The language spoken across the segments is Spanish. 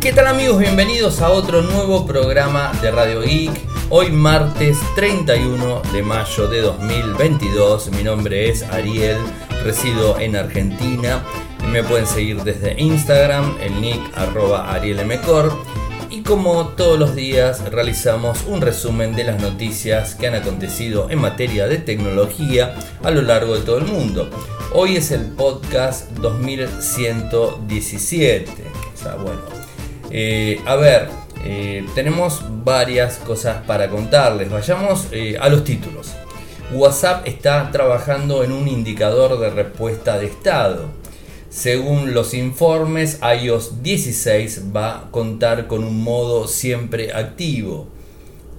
¿Qué tal amigos? Bienvenidos a otro nuevo programa de Radio Geek. Hoy martes 31 de mayo de 2022. Mi nombre es Ariel, resido en Argentina. Me pueden seguir desde Instagram, el nick arroba. Y como todos los días realizamos un resumen de las noticias que han acontecido en materia de tecnología a lo largo de todo el mundo. Hoy es el podcast 2117. O sea, bueno. Eh, a ver, eh, tenemos varias cosas para contarles. Vayamos eh, a los títulos. WhatsApp está trabajando en un indicador de respuesta de estado. Según los informes, iOS 16 va a contar con un modo siempre activo.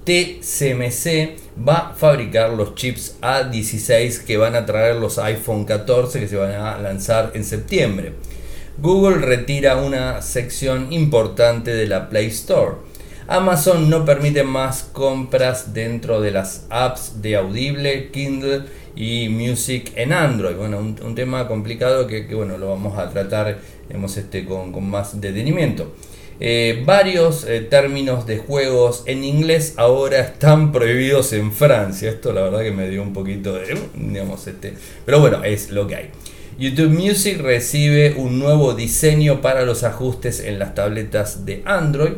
TSMC va a fabricar los chips A16 que van a traer los iPhone 14 que se van a lanzar en septiembre. Google retira una sección importante de la Play Store. Amazon no permite más compras dentro de las apps de Audible, Kindle y Music en Android. Bueno, un, tema complicado que, bueno, lo vamos a tratar este, con, más detenimiento. Eh, varios eh, términos de juegos en inglés ahora están prohibidos en Francia. Esto la verdad que me dio un poquito de... Digamos, este, pero bueno, es lo que hay. YouTube Music recibe un nuevo diseño para los ajustes en las tabletas de Android.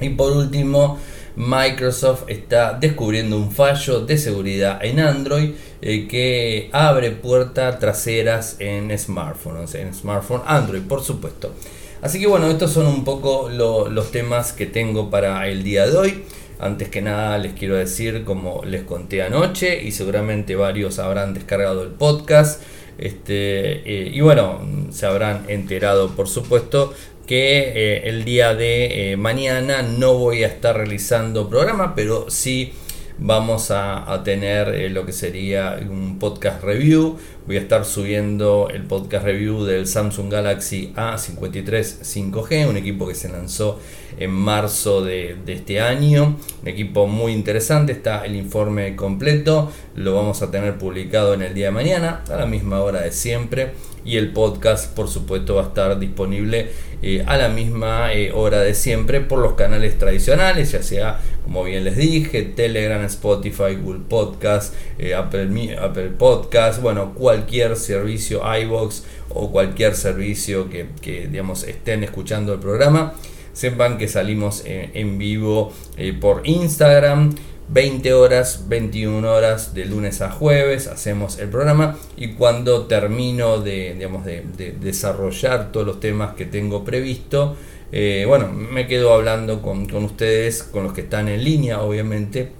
Y por último, Microsoft está descubriendo un fallo de seguridad en Android eh, que abre puertas traseras en smartphones, en smartphone Android, por supuesto. Así que bueno, estos son un poco los temas que tengo para el día de hoy. Antes que nada les quiero decir, como les conté anoche, y seguramente varios habrán descargado el podcast, este, eh, y bueno, se habrán enterado por supuesto que eh, el día de eh, mañana no voy a estar realizando programa, pero sí vamos a, tener eh, lo que sería un podcast review. Voy a estar subiendo el podcast review del Samsung Galaxy A53 5G, un equipo que se lanzó en marzo de, de, este año. Un equipo muy interesante, está el informe completo, lo vamos a tener publicado en el día de mañana, a la misma hora de siempre y el podcast por supuesto va a estar disponible eh, a la misma eh, hora de siempre por los canales tradicionales, ya sea como bien les dije, Telegram, Spotify, Google Podcast, eh, Apple, Apple Podcast, bueno, cualquier servicio iBox o cualquier servicio que, que digamos estén escuchando el programa. Sepan que salimos en vivo por Instagram, 20 horas, 21 horas de lunes a jueves hacemos el programa y cuando termino de, digamos, de, desarrollar todos los temas que tengo previsto, eh, bueno, me quedo hablando con, con ustedes, con los que están en línea obviamente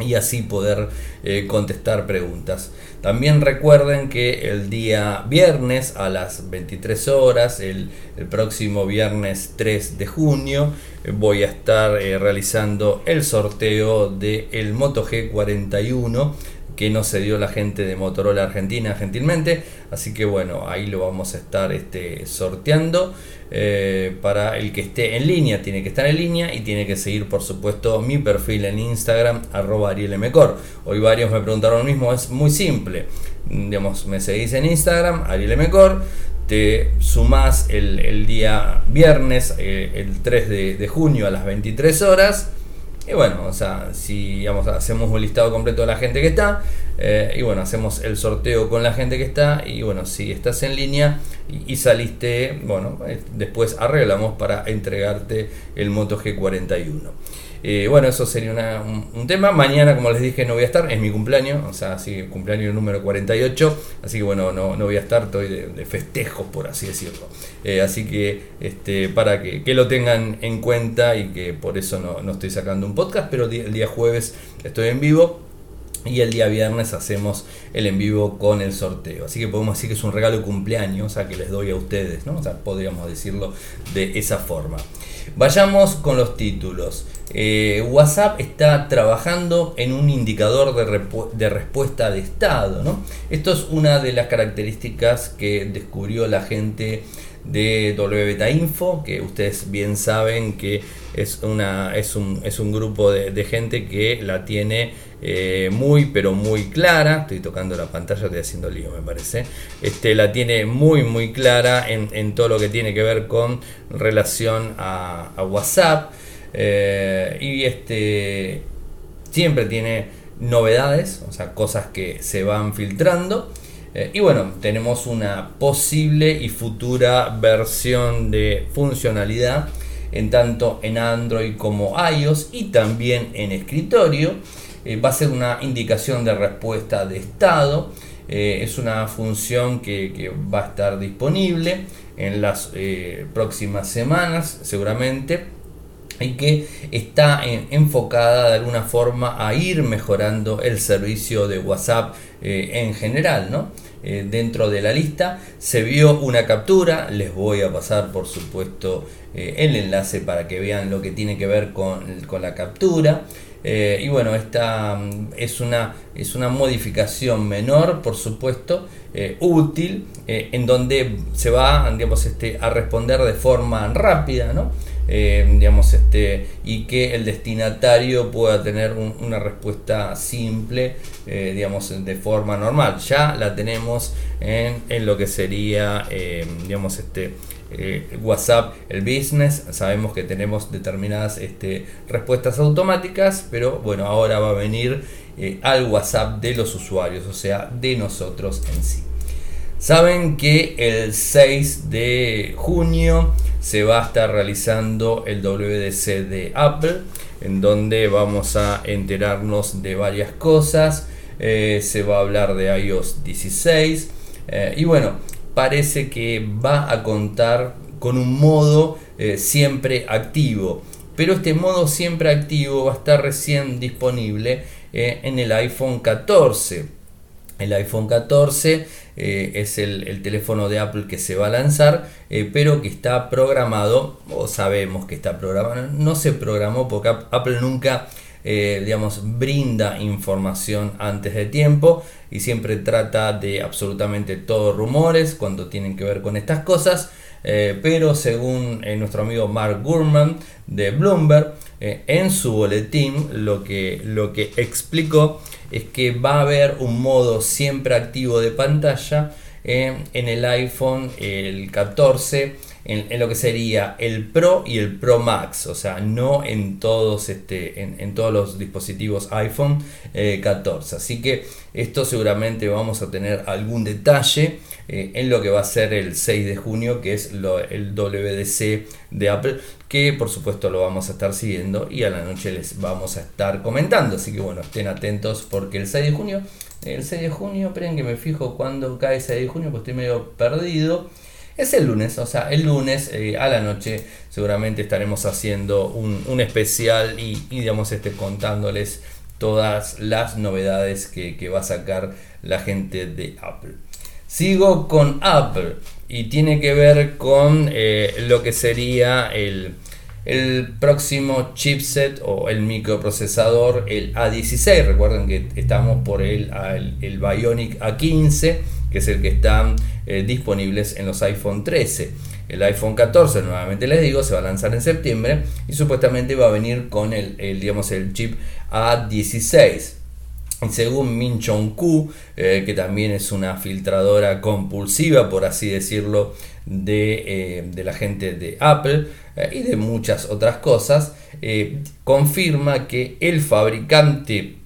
y así poder eh, contestar preguntas. También recuerden que el día viernes a las 23 horas, el, próximo viernes 3 de junio, eh, voy a estar eh, realizando el sorteo del el Moto G41 que no se dio la gente de Motorola Argentina gentilmente. Así que bueno, ahí lo vamos a estar este, sorteando. Eh, para el que esté en línea, tiene que estar en línea y tiene que seguir por supuesto mi perfil en Instagram, arroba arielmcor. Hoy varios me preguntaron lo mismo, es muy simple. Digamos, me seguís en Instagram, arielmcor te sumás el, día viernes, eh, el 3 de, de junio a las 23 horas y bueno, o sea, si hacemos un listado completo de la gente que está, eh, y bueno, hacemos el sorteo con la gente que está, y bueno, si estás en línea y, saliste, bueno, eh, después arreglamos para entregarte el Moto G41. Eh, bueno, eso sería un, tema. Mañana, como les dije, no voy a estar, es mi cumpleaños, o sea, así cumpleaños número 48, así que bueno, no, no voy a estar, estoy de, festejos, por así decirlo. Eh, así que este, para que, lo tengan en cuenta y que por eso no, no estoy sacando un podcast, pero el día jueves estoy en vivo y el día viernes hacemos el en vivo con el sorteo. Así que podemos decir que es un regalo de cumpleaños, sea, que les doy a ustedes, ¿no? O sea, podríamos decirlo de esa forma. Vayamos con los títulos. Eh, WhatsApp está trabajando en un indicador de, respuesta de estado. ¿no? Esto es una de las características que descubrió la gente de WBeta Info, que ustedes bien saben que es, una, es, un, es un grupo de, gente que la tiene eh, muy pero muy clara. Estoy tocando la pantalla, estoy haciendo lío me parece. Este, la tiene muy muy clara en, todo lo que tiene que ver con relación a, WhatsApp. Eh, y este siempre tiene novedades, o sea, cosas que se van filtrando. Eh, y bueno, tenemos una posible y futura versión de funcionalidad en tanto en Android como iOS y también en escritorio. Eh, va a ser una indicación de respuesta de estado. Eh, es una función que, va a estar disponible en las próximas semanas seguramente y que está enfocada de alguna forma a ir mejorando el servicio de WhatsApp en general, ¿no? Eh, dentro de la lista. Se vio una captura, les voy a pasar por supuesto eh, el enlace para que vean lo que tiene que ver con, la captura. Eh, y bueno, esta mm, es una, es una modificación menor, por supuesto, útil, en donde se va digamos, este, a responder de forma rápida, ¿no? Eh, digamos, este, y que el destinatario pueda tener una respuesta simple, eh, digamos, de forma normal. Ya la tenemos en, en lo que sería, eh, digamos, este, WhatsApp, el business. Sabemos que tenemos determinadas este, respuestas automáticas, pero bueno, ahora va a venir al WhatsApp de los usuarios, o sea, de nosotros en sí. Saben que el 6 de junio se va a estar realizando el WDC de Apple, en donde vamos a enterarnos de varias cosas. Eh, se va a hablar de iOS 16 eh, y bueno, parece que va a contar con un modo eh, siempre activo. Pero este modo siempre activo va a estar recién disponible en el iPhone 14 el iPhone 14 eh, es el, teléfono de Apple que se va a lanzar, eh, pero que está programado, o sabemos que está programado, no se programó porque Apple nunca, eh, digamos, brinda información antes de tiempo y siempre trata de absolutamente todos rumores cuando tienen que ver con estas cosas. Pero según nuestro amigo Mark Gurman de Bloomberg, en su boletín lo que, lo que explicó es que va a haber un modo siempre activo de pantalla en el iPhone el 14 en, lo que sería el Pro y el Pro Max, o sea, no en todos, este, en, todos los dispositivos iPhone 14. Eh, Así que esto seguramente vamos a tener algún detalle eh, en lo que va a ser el 6 de junio, que es el WDC de Apple, que por supuesto lo vamos a estar siguiendo y a la noche les vamos a estar comentando. Así que bueno, estén atentos porque el 6 de junio, el 6 de junio, esperen que me fijo cuando cae el 6 de junio, porque estoy medio perdido. Es el lunes, o sea, el lunes eh, a la noche seguramente estaremos haciendo un, especial y, digamos, este, contándoles todas las novedades que, va a sacar la gente de Apple. Sigo con Apple y tiene que ver con eh, lo que sería el, próximo chipset o el microprocesador, el A16. Recuerden que estamos por el, el Bionic A15 que es el que están eh, disponibles en los iPhone 13. El iPhone 14, nuevamente les digo, se va a lanzar en septiembre y supuestamente va a venir con el, digamos, el chip A16. Según Min Chong Ku, eh, que también es una filtradora compulsiva, por así decirlo, de, eh, la gente de Apple y de muchas otras cosas, confirma que el fabricante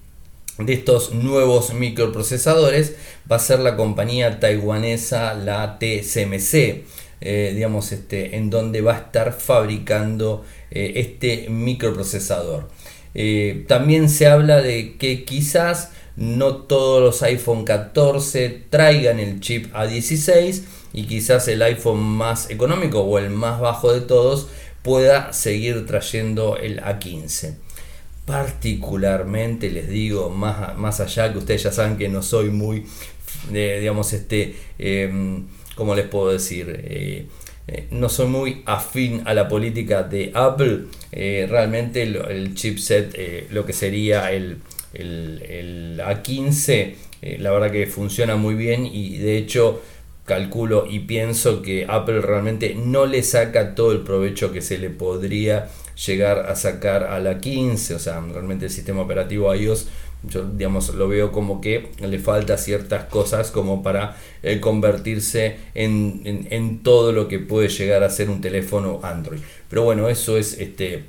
de estos nuevos microprocesadores va a ser la compañía taiwanesa, la TSMC, eh, digamos, este, en donde va a estar fabricando eh, este microprocesador. Eh, también se habla de que quizás no todos los iPhone 14 traigan el chip A16 y quizás el iPhone más económico o el más bajo de todos pueda seguir trayendo el A15 particularmente les digo más, más allá que ustedes ya saben que no soy muy eh, digamos este eh, cómo les puedo decir eh, eh, no soy muy afín a la política de Apple. Realmente el, chipset lo que sería el, el, el A15 la verdad que funciona muy bien y de hecho calculo y pienso que Apple realmente no le saca todo el provecho que se le podría llegar a sacar a la 15, o sea, realmente el sistema operativo iOS yo digamos lo veo como que le falta ciertas cosas como para eh, convertirse en, en, todo lo que puede llegar a ser un teléfono Android. Pero bueno eso es este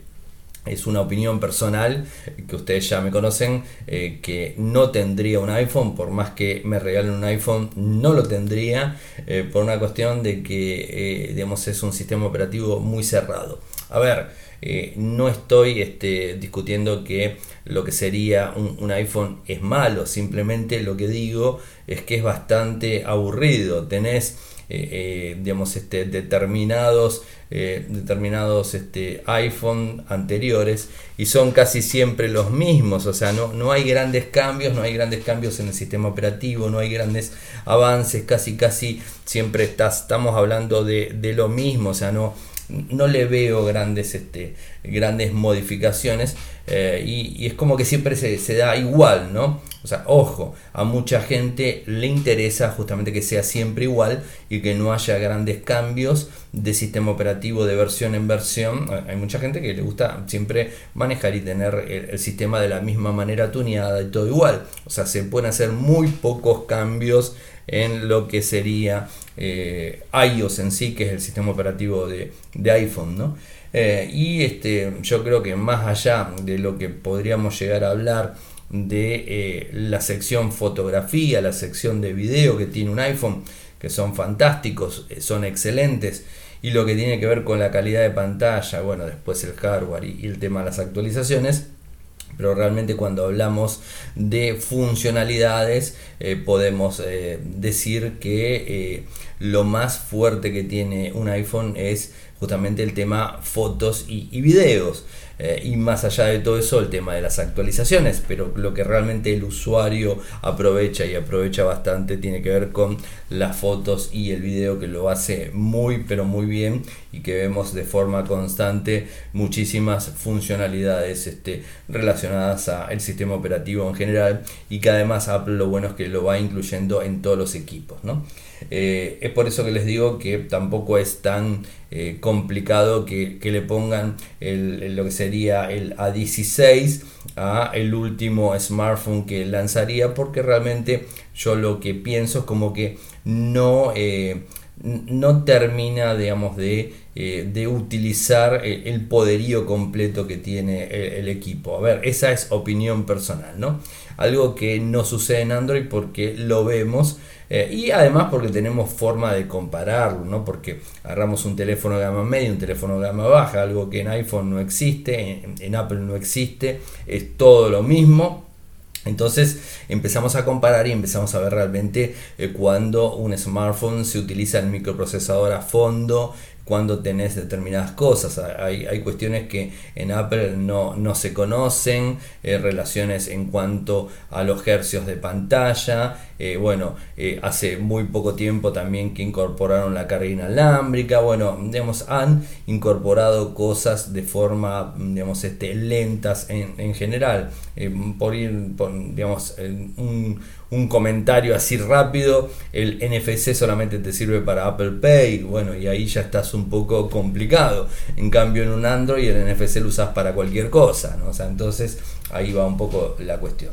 es una opinión personal que ustedes ya me conocen eh, que no tendría un iPhone por más que me regalen un iPhone no lo tendría eh, por una cuestión de que digamos es un sistema operativo muy cerrado. A ver eh, no estoy este, discutiendo que lo que sería un, iPhone es malo, simplemente lo que digo es que es bastante aburrido. Tenés eh, eh, digamos, este, determinados, determinados este, iPhone anteriores y son casi siempre los mismos, o sea, no, no hay grandes cambios, no hay grandes cambios en el sistema operativo, no hay grandes avances, casi casi siempre estamos hablando de, de lo mismo, o sea, no no le veo grandes, este, grandes modificaciones eh, y, es como que siempre se, da igual, ¿no? O sea, ojo, a mucha gente le interesa justamente que sea siempre igual y que no haya grandes cambios de sistema operativo de versión en versión. Hay mucha gente que le gusta siempre manejar y tener el, sistema de la misma manera tuneada y todo igual. O sea, se pueden hacer muy pocos cambios en lo que sería eh, iOS en sí, que es el sistema operativo de, iPhone, ¿no? Eh, y este, yo creo que más allá de lo que podríamos llegar a hablar de eh, la sección fotografía, la sección de video que tiene un iPhone, que son fantásticos, son excelentes, y lo que tiene que ver con la calidad de pantalla, bueno, después el hardware y el tema de las actualizaciones, pero realmente cuando hablamos de funcionalidades eh, podemos eh, decir que eh, lo más fuerte que tiene un iPhone es justamente el tema fotos y, y videos. Eh, y más allá de todo eso el tema de las actualizaciones, pero lo que realmente el usuario aprovecha y aprovecha bastante tiene que ver con las fotos y el video que lo hace muy pero muy bien y que vemos de forma constante muchísimas funcionalidades este, relacionadas al sistema operativo en general y que además Apple lo bueno es que lo va incluyendo en todos los equipos. ¿no? Eh, es por eso que les digo que tampoco es tan eh, complicado que, le pongan lo que sería el A16 a el último smartphone que lanzaría porque realmente yo lo que pienso es como que no, eh, no termina digamos de, de utilizar el poderío completo que tiene el, equipo. A ver, esa es opinión personal, ¿no? Algo que no sucede en Android porque lo vemos eh, y además porque tenemos forma de compararlo, ¿no? Porque agarramos un teléfono de gama media, un teléfono de gama baja, algo que en iPhone no existe, en, Apple no existe, es todo lo mismo. Entonces empezamos a comparar y empezamos a ver realmente eh, cuando un smartphone se utiliza el microprocesador a fondo, cuando tenés determinadas cosas. Hay, hay cuestiones que en Apple no, no se conocen, eh, relaciones en cuanto a los hercios de pantalla. Eh, bueno, eh, hace muy poco tiempo también que incorporaron la carga inalámbrica. Bueno, digamos, han incorporado cosas de forma, digamos, este, lentas en, en general. por ir, por, digamos, un un comentario así rápido, el NFC solamente te sirve para Apple Pay, bueno, y ahí ya estás un poco complicado. En cambio en un Android el NFC lo usas para cualquier cosa, ¿no? O sea, entonces ahí va un poco la cuestión.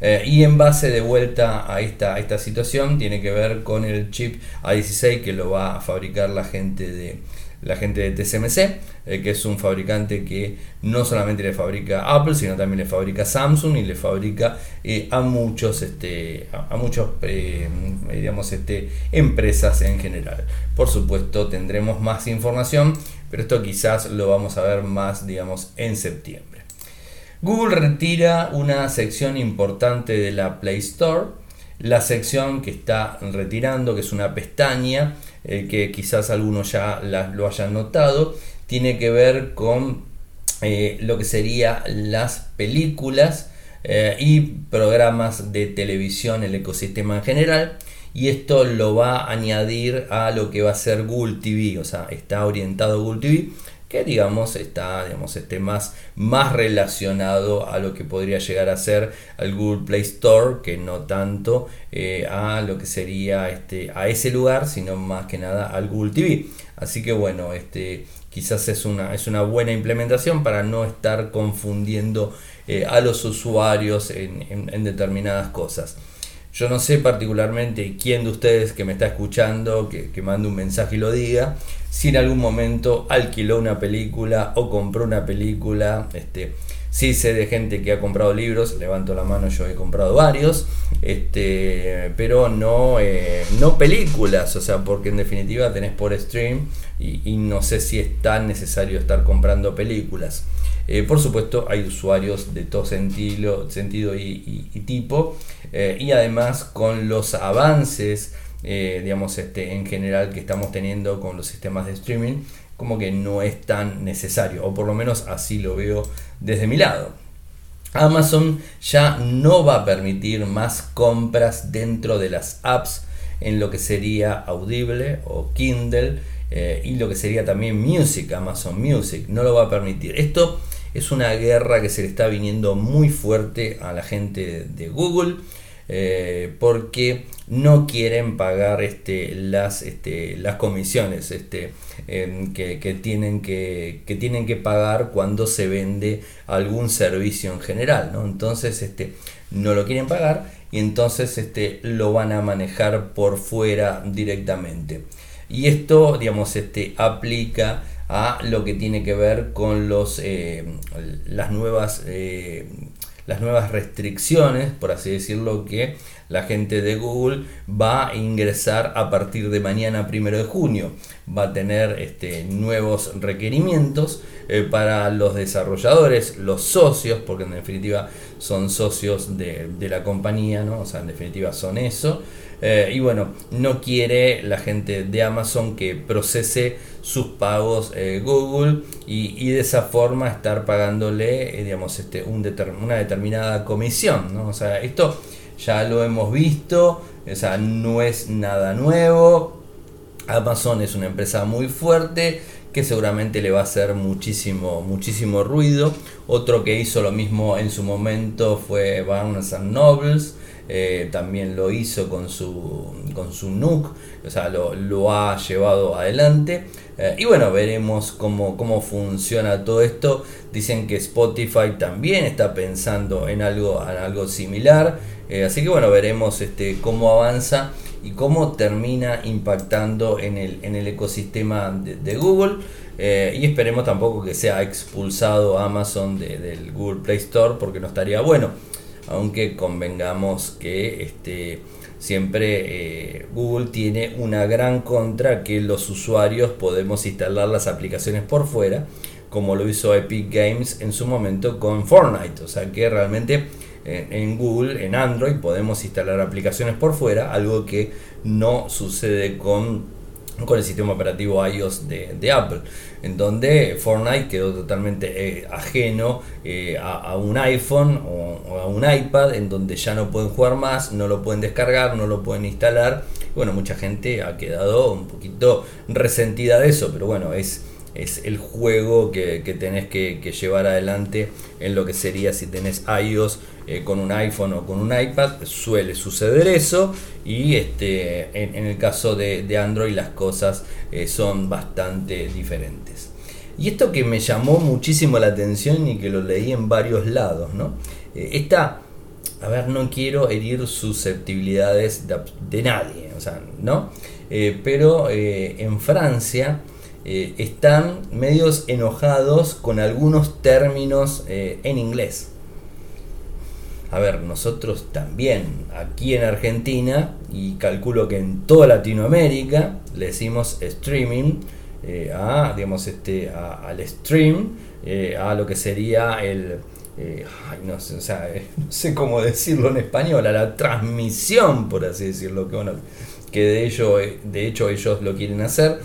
Eh, y en base de vuelta a esta, a esta situación tiene que ver con el chip A16 que lo va a fabricar la gente de, la gente de TSMC, eh, que es un fabricante que no solamente le fabrica Apple, sino también le fabrica Samsung y le fabrica eh, a muchos, este, a, muchos, eh, este, empresas en general. Por supuesto, tendremos más información, pero esto quizás lo vamos a ver más, digamos, en septiembre. Google retira una sección importante de la Play Store, la sección que está retirando, que es una pestaña eh, que quizás algunos ya lo hayan notado, tiene que ver con eh, lo que serían las películas eh, y programas de televisión, el ecosistema en general. Y esto lo va a añadir a lo que va a ser Google TV, o sea, está orientado Google TV que digamos está digamos, este, más, más relacionado a lo que podría llegar a ser el Google Play Store, que no tanto eh, a lo que sería este, a ese lugar, sino más que nada al Google TV. Así que bueno, este, quizás es una, es una buena implementación para no estar confundiendo eh, a los usuarios en, determinadas cosas. Yo no sé particularmente quién de ustedes que me está escuchando, que, que mande un mensaje y lo diga, si en algún momento alquiló una película o compró una película. Este, sí sé de gente que ha comprado libros, levanto la mano, yo he comprado varios, este, pero no, eh, no películas, o sea, porque en definitiva tenés por stream y, no sé si es tan necesario estar comprando películas. Eh, por supuesto, hay usuarios de todo sentido, sentido y, tipo, eh, y además con los avances eh, digamos, este, en general que estamos teniendo con los sistemas de streaming, como que no es tan necesario, o por lo menos así lo veo desde mi lado. Amazon ya no va a permitir más compras dentro de las apps en lo que sería Audible o Kindle eh, y lo que sería también Music, Amazon Music, no lo va a permitir. Esto es una guerra que se le está viniendo muy fuerte a la gente de Google eh, porque no quieren pagar este, las, este, las comisiones este, em, que, tienen que, tienen que pagar cuando se vende algún servicio en general. ¿no? Entonces este, no lo quieren pagar y entonces este, lo van a manejar por fuera directamente. Y esto, digamos, este, aplica a lo que tiene que ver con los, eh, las nuevas eh, las nuevas restricciones, por así decirlo, que la gente de Google va a ingresar a partir de mañana primero de junio. Va a tener este, nuevos requerimientos eh, para los desarrolladores, los socios, porque en definitiva son socios de, la compañía, ¿no? o sea, en definitiva son eso. Eh, y bueno, no quiere la gente de Amazon que procese sus pagos eh, Google y, de esa forma estar pagándole, eh, digamos, este, una determinada comisión. ¿no? O sea, esto ya lo hemos visto, o no es nada nuevo. Amazon es una empresa muy fuerte que seguramente le va a hacer muchísimo, muchísimo ruido. Otro que hizo lo mismo en su momento fue Barnes Nobles. Eh, también lo hizo con su, con su NUC, o sea, lo, ha llevado adelante. Eh, y bueno, veremos cómo, cómo funciona todo esto. Dicen que Spotify también está pensando en algo, en algo similar. Eh, así que bueno, veremos este, cómo avanza y cómo termina impactando en el, en el ecosistema de, Google. y esperemos tampoco que sea expulsado Amazon del Google Play Store porque no estaría bueno aunque convengamos que este, siempre eh, Google tiene una gran contra que los usuarios podemos instalar las aplicaciones por fuera, como lo hizo Epic Games en su momento con Fortnite, o sea que realmente eh, en Google, en Android, podemos instalar aplicaciones por fuera, algo que no sucede con con el sistema operativo iOS de, Apple, en donde Fortnite quedó totalmente eh, ajeno eh, a, un iPhone o, a un iPad, en donde ya no pueden jugar más, no lo pueden descargar, no lo pueden instalar. Bueno, mucha gente ha quedado un poquito resentida de eso, pero bueno, es es el juego que, tenés que, llevar adelante en lo que sería si tenés iOS eh, con un iPhone o con un iPad. Suele suceder eso y este, en, el caso de, Android las cosas eh, son bastante diferentes. Y esto que me llamó muchísimo la atención y que lo leí en varios lados, ¿no? Eh, esta, a ver, no quiero herir susceptibilidades de, nadie, o sea, ¿no? pero en Francia eh, están medios enojados con algunos términos eh, en inglés. A ver, nosotros también aquí en Argentina y calculo que en toda Latinoamérica le decimos streaming eh, a, digamos, este, al stream, a lo que sería el, no, sé, cómo decirlo en español, a la transmisión, por así decirlo, que, bueno, que de, ello, de hecho ellos lo quieren hacer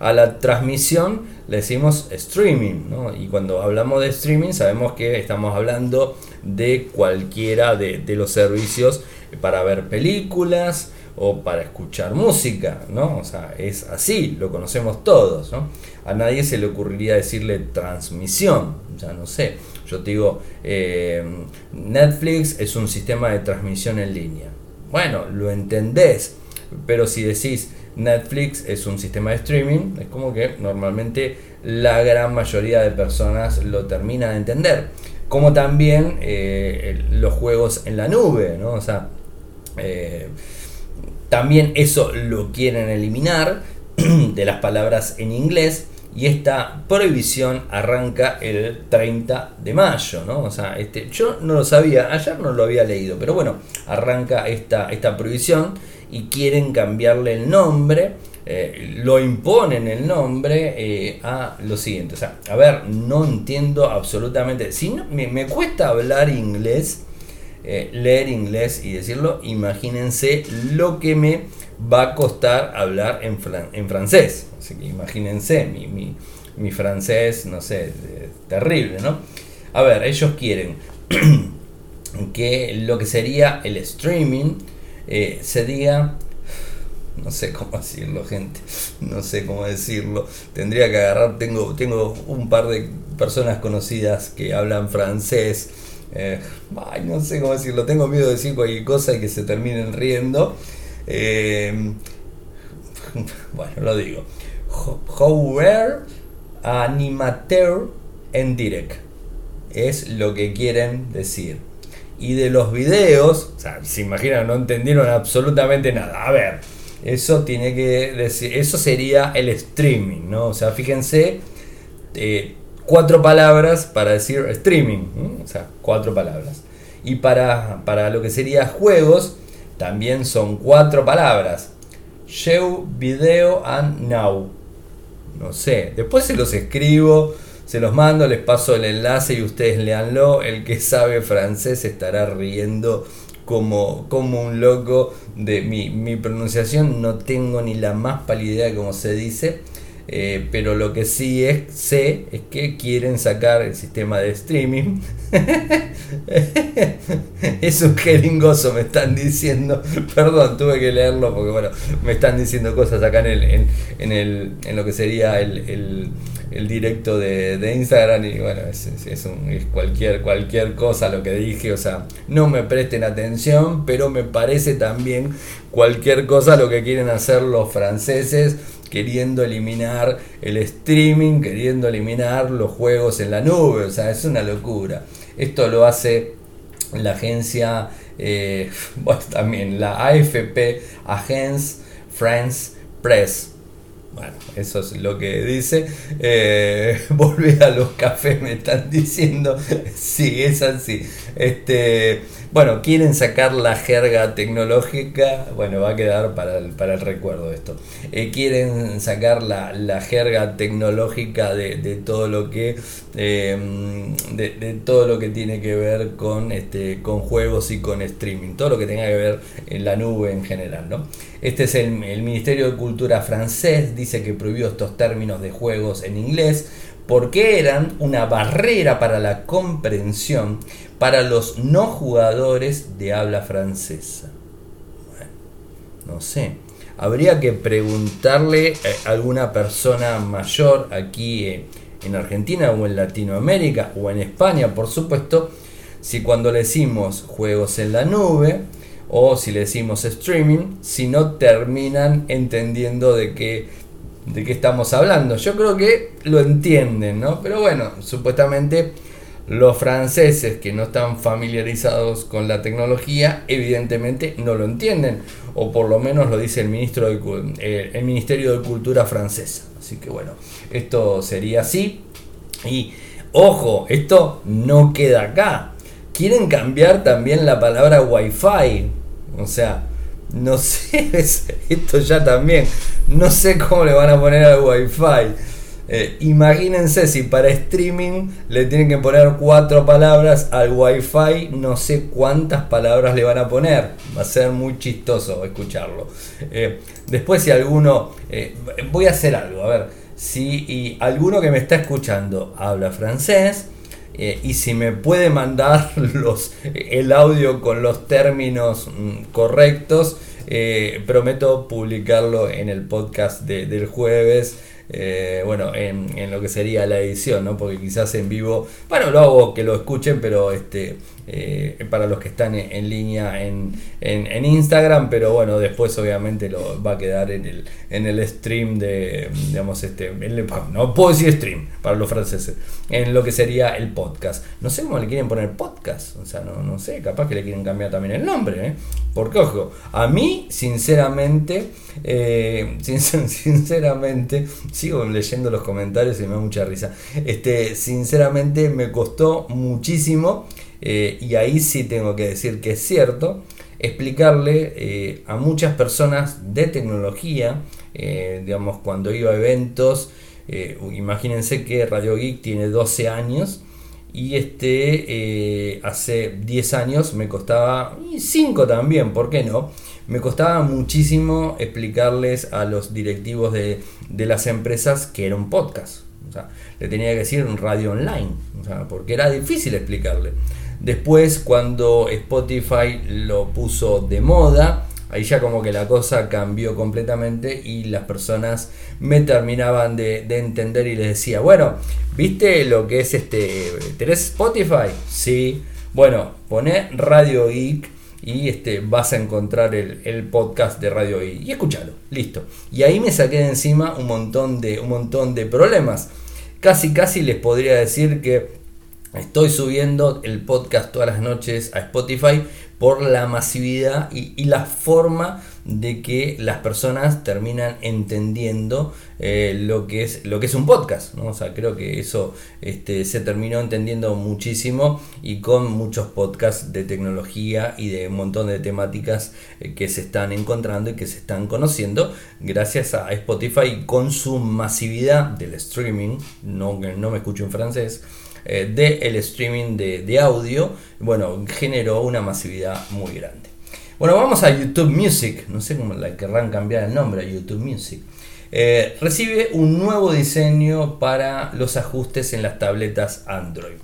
a la transmisión le decimos streaming, Y cuando hablamos de streaming sabemos que estamos hablando de cualquiera de, los servicios para ver películas o para escuchar música, ¿no? O sea, es así, lo conocemos todos, ¿no? A nadie se le ocurriría decirle transmisión, ya no sé. Yo te digo, eh, Netflix es un sistema de transmisión en línea. Bueno, lo entendés, pero si decís Netflix es un sistema de streaming, es como que normalmente la gran mayoría de personas lo termina de entender. Como también eh, los juegos en la nube, ¿no? O sea, eh, también eso lo quieren eliminar de las palabras en inglés y esta prohibición arranca el 30 de mayo, ¿no? O sea, este, yo no lo sabía, ayer no lo había leído, pero bueno, arranca esta, esta prohibición y quieren cambiarle el nombre, eh, lo imponen el nombre eh, a lo siguiente. O sea, a ver, no entiendo absolutamente, si no, me, cuesta hablar inglés, eh, leer inglés y decirlo, imagínense lo que me va a costar hablar en, en francés. Así que imagínense, mi, mi, francés, no sé, terrible, ¿no? A ver, ellos quieren que lo que sería el streaming eh, se diga, no sé cómo decirlo, gente, no sé cómo decirlo. Tendría que agarrar, tengo, tengo un par de personas conocidas que hablan francés. Eh, no sé cómo decirlo, tengo miedo de decir cualquier cosa y que se terminen riendo. Eh, bueno, lo digo. However, animateur en direct. Es lo que quieren decir. Y de los videos, o sea, se imaginan, no entendieron absolutamente nada. A ver, eso tiene que decir, eso sería el streaming, ¿no? O sea, fíjense, eh, cuatro palabras para decir streaming, o sea, cuatro palabras. Y para, para lo que sería juegos, también son cuatro palabras. Show, video and now. No sé, después se los escribo, se los mando, les paso el enlace y ustedes leanlo. El que sabe francés estará riendo como, como un loco de mi, mi pronunciación. No tengo ni la más pálida idea de cómo se dice. Eh, pero lo que sí es, sé es que quieren sacar el sistema de streaming. es un jeringoso, me están diciendo. Perdón, tuve que leerlo porque bueno, me están diciendo cosas acá en, el, en, el, en lo que sería el, el, directo de, Instagram y bueno, es, es, cualquier, cualquier cosa lo que dije. O sea, no me presten atención, pero me parece también cualquier cosa lo que quieren hacer los franceses queriendo eliminar el streaming, queriendo eliminar los juegos en la nube, o sea, es una locura. Esto lo hace la agencia, eh, bueno, también la AFP, Agence France Press. Bueno, eso es lo que dice. Eh, a los cafés, me están diciendo. Sí, es así. Este, bueno, quieren sacar la jerga tecnológica, bueno, va a quedar para el, para el recuerdo esto. Eh, quieren sacar la, jerga tecnológica de, todo lo que em, de, todo lo que tiene que ver con este con juegos y con streaming, todo lo que tenga que ver en la nube en general, ¿no? Este es el, el Ministerio de Cultura francés, dice que prohibió estos términos de juegos en inglés porque eran una barrera para la comprensión para los no jugadores de habla francesa. Bueno, no sé. Habría que preguntarle a alguna persona mayor aquí eh, en Argentina o en Latinoamérica o en España, por supuesto, si cuando le decimos juegos en la nube o si le decimos streaming, si no terminan entendiendo de qué, de qué estamos hablando. Yo creo que lo entienden, ¿no? Pero bueno, supuestamente los franceses que no están familiarizados con la tecnología evidentemente no lo entienden, o por lo menos lo dice el, ministro eh, el Ministerio de Cultura francesa. Así que bueno, esto sería así. Y ojo, esto no queda acá. Quieren cambiar también la palabra wifi. O sea, no sé, esto ya también, no sé cómo le van a poner al wifi. Eh, imagínense si para streaming le tienen que poner cuatro palabras al wifi, no sé cuántas palabras le van a poner. Va a ser muy chistoso escucharlo. Eh, después si alguno, eh, voy a hacer algo, a ver, si alguno que me está escuchando habla francés, y si me puede mandar los, el audio con los términos mm, correctos, prometo publicarlo en el podcast del jueves. Eh, bueno, en, lo que sería la edición, ¿no? Porque quizás en vivo, bueno, lo hago que lo escuchen, pero este, eh, para los que están en, línea en, en, Instagram, pero bueno, después obviamente lo va a quedar en el, en el stream de, digamos, este, no puedo decir stream para los franceses, en lo que sería el podcast. No sé cómo le quieren poner podcast, o sea, no, no sé, capaz que le quieren cambiar también el nombre, ¿eh? Porque ojo, a mí, sinceramente, eh, sinceramente, sigo leyendo los comentarios y me da mucha risa. Este, sinceramente, me costó muchísimo eh, y ahí sí tengo que decir que es cierto, explicarle eh, a muchas personas de tecnología, eh, digamos, cuando iba a eventos, imagínense que Radio Geek tiene 12 años y este hace 10 años me costaba, y 5 también, ¿por qué no? Me costaba muchísimo explicarles a los directivos de, de las empresas que era un podcast. O sea, le tenía que decir un radio online, o sea, porque era difícil explicarle. Después, cuando Spotify lo puso de moda, ahí ya como que la cosa cambió completamente y las personas me terminaban de, entender y les decía, bueno, ¿viste lo que es este? ¿Tenés Spotify? Sí. Bueno, poné Radio Geek y este, vas a encontrar el, podcast de Radio Geek y escúchalo, listo. Y ahí me saqué de encima un montón de, un montón de problemas. Casi, casi les podría decir que Estoy subiendo el podcast todas las noches a Spotify por la masividad y, la forma de que las personas terminan entendiendo eh, lo, que es, lo que es un podcast. ¿no? O sea, creo que eso este, se terminó entendiendo muchísimo y con muchos podcasts de tecnología y de un montón de temáticas eh, que se están encontrando y que se están conociendo gracias a Spotify con su masividad del streaming. No, no me escucho en francés eh, del streaming de, audio, bueno, generó una masividad muy grande. Bueno, vamos a YouTube Music, no sé cómo la querrán cambiar el nombre a YouTube Music. Eh, recibe un nuevo diseño para los ajustes en las tabletas Android.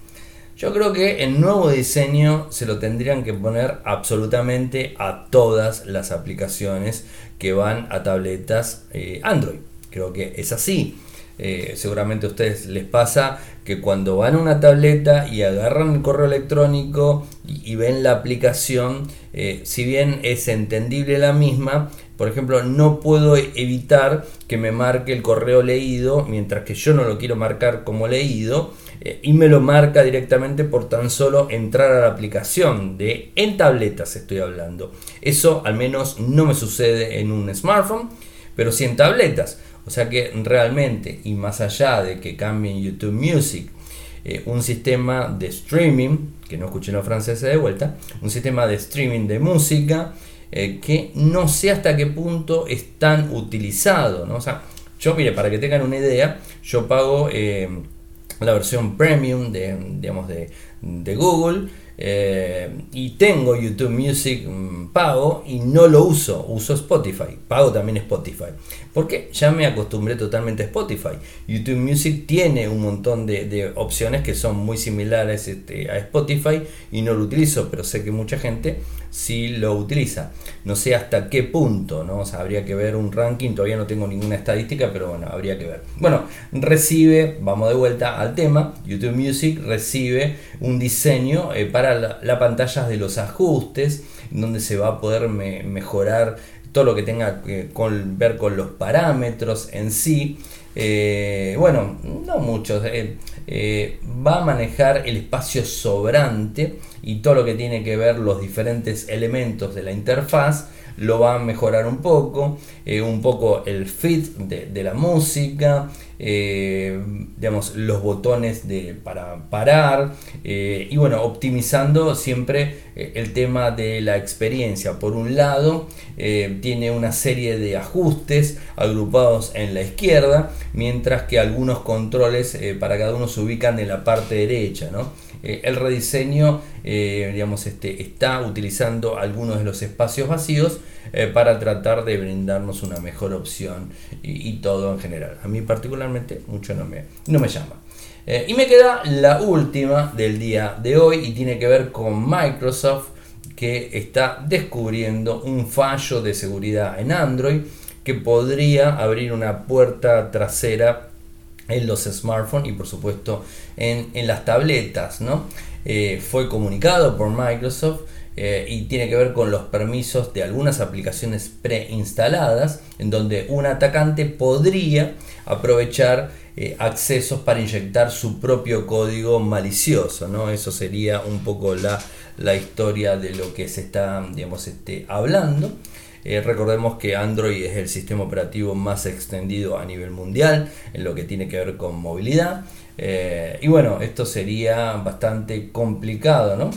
Yo creo que el nuevo diseño se lo tendrían que poner absolutamente a todas las aplicaciones que van a tabletas eh, Android. Creo que es así. Eh, seguramente a ustedes les pasa que cuando van a una tableta y agarran el correo electrónico y, ven la aplicación, eh, si bien es entendible la misma, por ejemplo, no puedo evitar que me marque el correo leído, mientras que yo no lo quiero marcar como leído, eh, y me lo marca directamente por tan solo entrar a la aplicación de en tabletas estoy hablando. Eso al menos no me sucede en un smartphone, pero sí en tabletas. O sea que realmente, y más allá de que cambien YouTube Music, eh, un sistema de streaming, que no escuchen los franceses de vuelta, un sistema de streaming de música eh, que no sé hasta qué punto es tan utilizado. O sea, yo, mire, para que tengan una idea, yo pago eh, la versión premium de, digamos, de Google eh, y tengo YouTube Music mm, pago y no lo uso, uso Spotify, pago también Spotify, porque ya me acostumbré totalmente a Spotify. YouTube Music tiene un montón de, opciones que son muy similares este, a Spotify y no lo utilizo, pero sé que mucha gente sí lo utiliza. No sé hasta qué punto, ¿no? habría que ver un ranking, todavía no tengo ninguna estadística, pero bueno, habría que ver. Bueno, recibe, vamos de vuelta al tema, YouTube Music recibe un diseño eh, para la, pantalla de los ajustes, donde se va a poder mejorar todo lo que tenga que ver con los parámetros en sí. Eh, bueno, no mucho. Eh, eh, va a manejar el espacio sobrante y todo lo que tiene que ver los diferentes elementos de la interfaz lo va a mejorar un poco, un poco el fit de la música, eh, digamos, los botones de, para parar eh, y bueno, optimizando siempre eh, el tema de la experiencia. Por un lado, tiene una serie de ajustes agrupados en la izquierda, mientras que algunos controles para cada uno se ubican en la parte derecha. el rediseño digamos, este, está utilizando algunos de los espacios vacíos para tratar de brindarnos una mejor opción y, y todo en general. A mí particularmente mucho no me, no me llama. Eh, y me queda la última del día de hoy y tiene que ver con Microsoft que está descubriendo un fallo de seguridad en Android que podría abrir una puerta trasera en los smartphones y por supuesto en, las tabletas. ¿no? Eh, fue comunicado por Microsoft eh, y tiene que ver con los permisos de algunas aplicaciones preinstaladas en donde un atacante podría aprovechar eh, accesos para inyectar su propio código malicioso. ¿no? Eso sería un poco la, la historia de lo que se está digamos, este, hablando. Eh, recordemos que Android es el sistema operativo más extendido a nivel mundial en lo que tiene que ver con movilidad. Y bueno, esto sería bastante complicado, ¿no?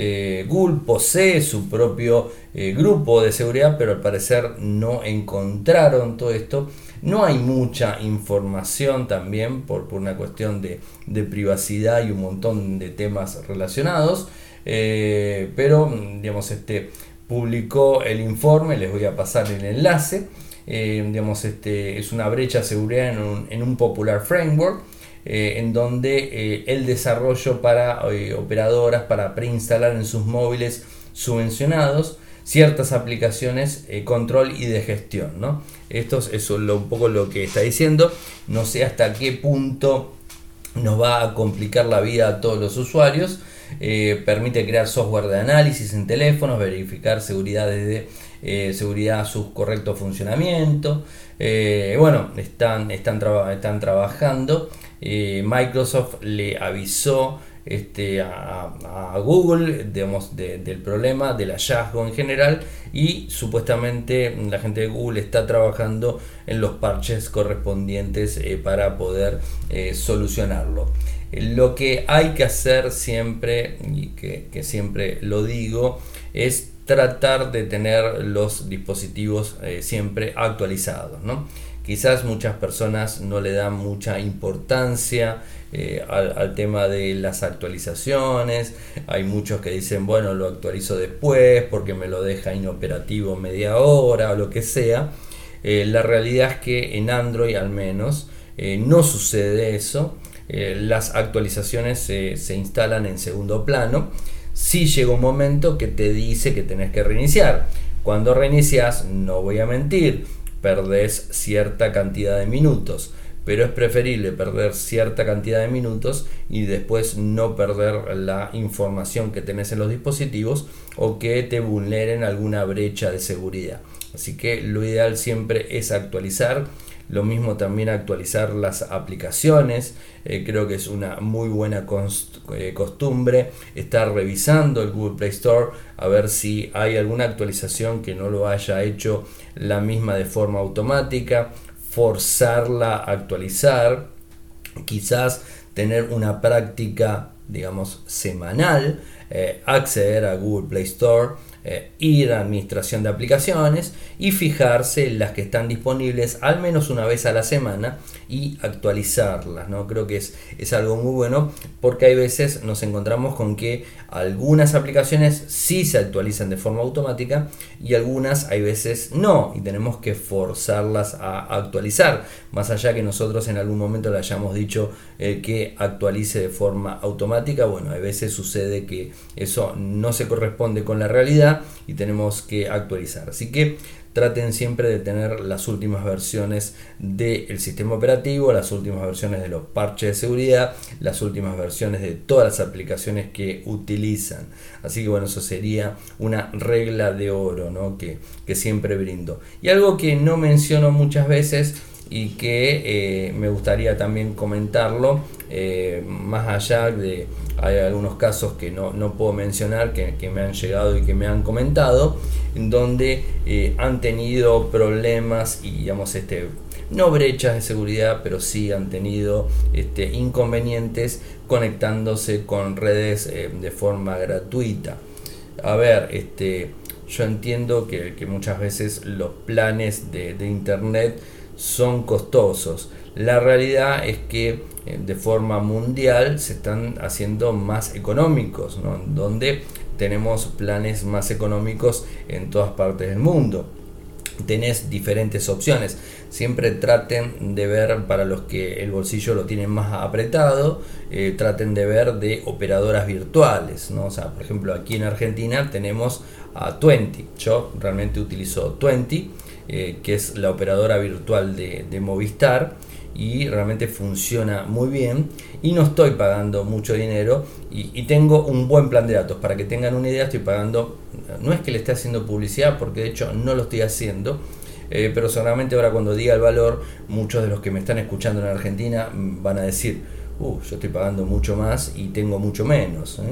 Eh, Google posee su propio grupo de seguridad, pero al parecer no encontraron todo esto. No hay mucha información también por, una cuestión de, de, privacidad y un montón de temas relacionados. pero, digamos, este, publicó el informe, les voy a pasar el enlace. Eh, digamos, este, es una brecha de seguridad en un, popular framework. Eh, en donde eh, el desarrollo para operadoras para preinstalar en sus móviles subvencionados ciertas aplicaciones control y de gestión. ¿no? Esto es un poco lo que está diciendo. No sé hasta qué punto nos va a complicar la vida a todos los usuarios. Eh, permite crear software de análisis en teléfonos, verificar seguridad de eh, seguridad su correcto funcionamiento. Eh, bueno, están, están, están trabajando. Microsoft le avisó este, a, Google digamos, del problema, del hallazgo en general y supuestamente la gente de Google está trabajando en los parches correspondientes para poder solucionarlo. Lo que hay que hacer siempre, y que, siempre lo digo, es tratar de tener los dispositivos eh, siempre actualizados. Quizás muchas personas no le dan mucha importancia eh, al, tema de las actualizaciones. Hay muchos que dicen, bueno, lo actualizo después porque me lo deja inoperativo media hora o lo que sea. Eh, la realidad es que en Android al menos no sucede eso. Eh, las actualizaciones se, instalan en segundo plano. Si llega un momento que te dice que tenés que reiniciar. Cuando reinicias, no voy a mentir, perdés cierta cantidad de minutos pero es preferible perder cierta cantidad de minutos y después no perder la información que tenés en los dispositivos o que te vulneren alguna brecha de seguridad. Así que lo ideal siempre es actualizar lo mismo también actualizar las aplicaciones. Eh, creo que es una muy buena eh, costumbre estar revisando el Google Play Store a ver si hay alguna actualización que no lo haya hecho la misma de forma automática. Forzarla a actualizar. Quizás tener una práctica digamos semanal. Eh, acceder a Google Play Store eh, ir a administración de aplicaciones y fijarse las que están disponibles al menos una vez a la semana y actualizarlas. ¿no? Creo que es, es algo muy bueno porque hay veces nos encontramos con que algunas aplicaciones sí se actualizan de forma automática y algunas hay veces no y tenemos que forzarlas a actualizar. Más allá que nosotros en algún momento le hayamos dicho eh, que actualice de forma automática, bueno, hay veces sucede que eso no se corresponde con la realidad y tenemos que actualizar. Así que traten siempre de tener las últimas versiones del sistema operativo, las últimas versiones de los parches de seguridad, las últimas versiones de todas las aplicaciones que utilizan. Así que bueno, eso sería una regla de oro ¿no? que, que siempre brindo. Y algo que no menciono muchas veces y que eh, me gustaría también comentarlo, eh, más allá de, hay algunos casos que no, puedo mencionar, que, me han llegado y que me han comentado, en donde eh, han tenido problemas y digamos, este, no brechas de seguridad, pero sí han tenido este, inconvenientes conectándose con redes de forma gratuita. A ver, este, yo entiendo que, muchas veces los planes de, de internet son costosos. La realidad es que eh, de forma mundial se están haciendo más económicos, donde tenemos planes más económicos en todas partes del mundo. tenés diferentes opciones. Siempre traten de ver, para los que el bolsillo lo tienen más apretado, eh, traten de ver de operadoras virtuales. ¿no? O sea, por ejemplo, aquí en Argentina tenemos a Twenty. Yo realmente utilizo Twenty, eh, que es la operadora virtual de, Movistar y realmente funciona muy bien y no estoy pagando mucho dinero y, tengo un buen plan de datos. Para que tengan una idea, estoy pagando, no es que le esté haciendo publicidad, porque de hecho no lo estoy haciendo, eh, pero seguramente ahora cuando diga el valor, muchos de los que me están escuchando en Argentina mm, van a decir, uh, yo estoy pagando mucho más y tengo mucho menos. ¿eh?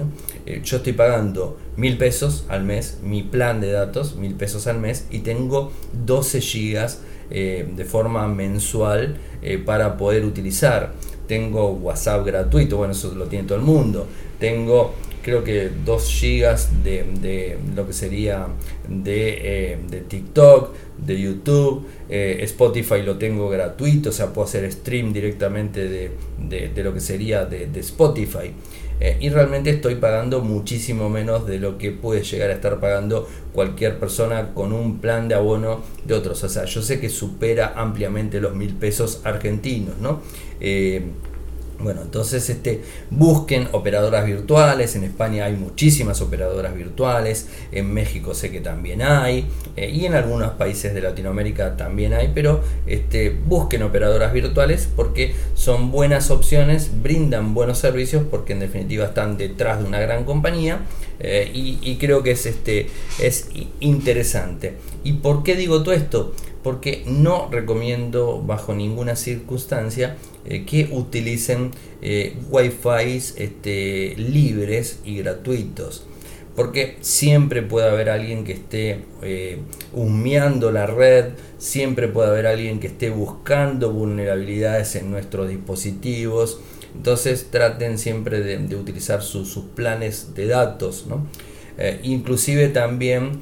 Eh, yo estoy pagando mil pesos al mes, mi plan de datos, mil pesos al mes, y tengo 12 gigas de forma mensual para poder utilizar. Tengo WhatsApp gratuito, bueno, eso lo tiene todo el mundo. Tengo creo que 2 gigas de, lo que sería de, de TikTok, de YouTube, eh, Spotify lo tengo gratuito, o sea, puedo hacer stream directamente de, lo que sería de, Spotify. Eh, y realmente estoy pagando muchísimo menos de lo que puede llegar a estar pagando cualquier persona con un plan de abono de otros. O sea, yo sé que supera ampliamente los mil pesos argentinos, ¿no? Eh, bueno, entonces este, busquen operadoras virtuales, en España hay muchísimas operadoras virtuales, en México sé que también hay, eh, y en algunos países de Latinoamérica también hay, pero este, busquen operadoras virtuales porque son buenas opciones, brindan buenos servicios porque en definitiva están detrás de una gran compañía eh, y, creo que es, este, es interesante. ¿Y por qué digo todo esto? Porque no recomiendo bajo ninguna circunstancia eh, que utilicen eh, wifi este, libres y gratuitos. Porque siempre puede haber alguien que esté eh, humeando la red, siempre puede haber alguien que esté buscando vulnerabilidades en nuestros dispositivos. Entonces traten siempre de, utilizar sus planes de datos. Inclusive también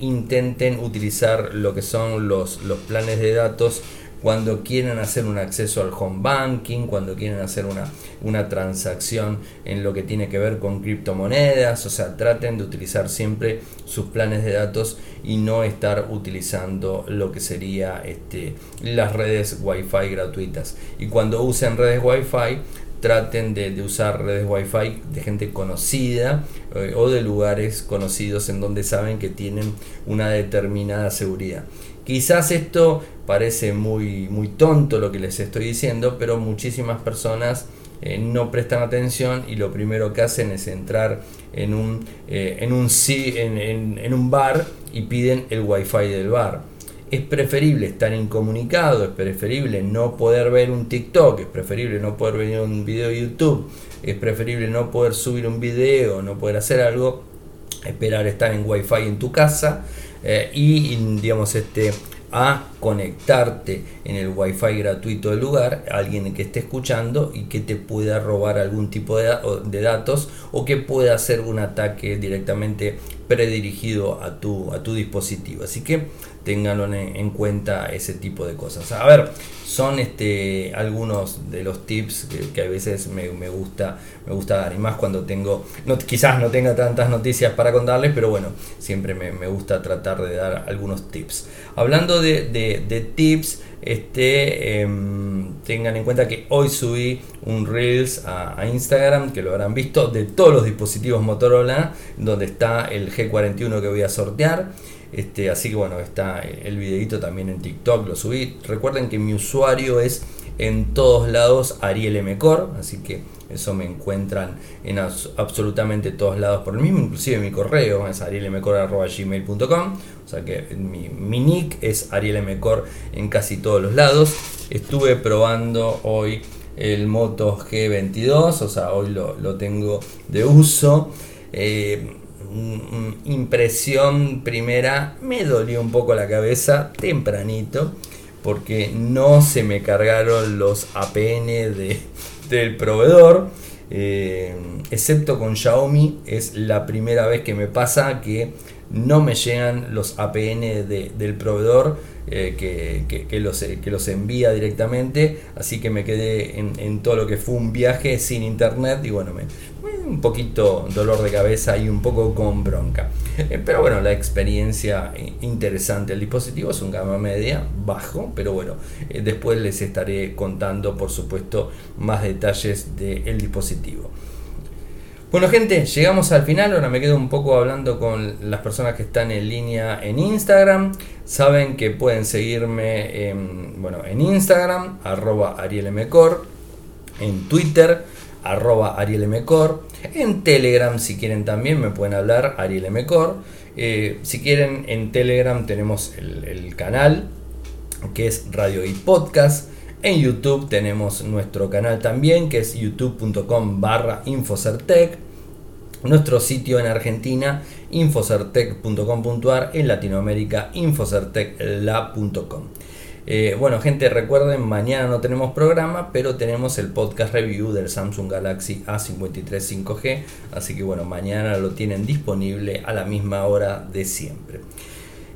intenten utilizar lo que son los, los planes de datos cuando quieren hacer un acceso al home banking, cuando quieren hacer una, una transacción en lo que tiene que ver con criptomonedas, o sea, traten de utilizar siempre sus planes de datos y no estar utilizando lo que sería este, las redes wifi gratuitas. Y cuando usen redes wifi, traten de, usar redes wifi de gente conocida eh, o de lugares conocidos en donde saben que tienen una determinada seguridad. Quizás esto parece muy, muy tonto lo que les estoy diciendo, pero muchísimas personas eh, no prestan atención y lo primero que hacen es entrar en un, eh, en, un, en, en, un bar y piden el wifi del bar. Es preferible estar incomunicado, es preferible no poder ver un TikTok, es preferible no poder ver un video de YouTube, es preferible no poder subir un video, no poder hacer algo, esperar estar en wifi en tu casa eh, y digamos este a conectarte en el wifi gratuito del lugar, alguien que esté escuchando y que te pueda robar algún tipo de, de datos o que pueda hacer un ataque directamente predirigido a tu, a tu dispositivo. Así que tenganlo en, cuenta ese tipo de cosas. A ver, son este, algunos de los tips que, a veces me, gusta, me gusta dar. Y más cuando tengo, no, quizás no tenga tantas noticias para contarles, pero bueno, siempre me, gusta tratar de dar algunos tips. Hablando de, tips, este, em, tengan en cuenta que hoy subí un Reels a, Instagram, que lo habrán visto, de todos los dispositivos Motorola, donde está el G41 que voy a sortear. Este, así que bueno, está el videito también en TikTok, lo subí. Recuerden que mi usuario es en todos lados Ariel Mcor, así que eso me encuentran en absolutamente todos lados por el mismo, inclusive mi correo es arielmcor.gmail.com, o sea que mi, mi nick es arielmcor en casi todos los lados. Estuve probando hoy el Moto G22, o sea, hoy lo, lo tengo de uso. Eh, impresión primera, me dolió un poco la cabeza tempranito porque no se me cargaron los APN de, del proveedor. Eh, excepto con Xiaomi, es la primera vez que me pasa que no me llegan los APN del proveedor eh, que, los, que los envía directamente, así que me quedé en, en, todo lo que fue un viaje sin internet y bueno, me, un poquito dolor de cabeza y un poco con bronca. Eh, pero bueno, la experiencia interesante. El dispositivo es un gama media, bajo, pero bueno, después les estaré contando, por supuesto, más detalles del dispositivo. Bueno gente, llegamos al final, ahora me quedo un poco hablando con las personas que están en línea en Instagram. Saben que pueden seguirme en, bueno, en Instagram, arroba arielmcor, en Twitter, arroba arielmcor, en Telegram si quieren también me pueden hablar, arielmcor. Eh, si quieren en Telegram tenemos el, canal que es Radio y Podcast. En YouTube tenemos nuestro canal también, que es youtube.com barra Infocertec. Nuestro sitio en Argentina, infocertec.com.ar. En Latinoamérica, infocertecla.com. Eh, bueno, gente, recuerden, mañana no tenemos programa, pero tenemos el podcast review del Samsung Galaxy A53 5G. Así que bueno, mañana lo tienen disponible a la misma hora de siempre.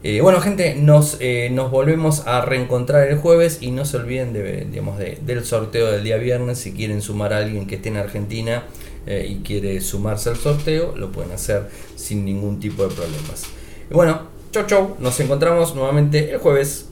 Eh, bueno, gente, nos, eh, nos volvemos a reencontrar el jueves y no se olviden de, digamos, del sorteo del día viernes. Si quieren sumar a alguien que esté en Argentina y quiere sumarse al sorteo, lo pueden hacer sin ningún tipo de problemas. Bueno, chau chau, nos encontramos nuevamente el jueves.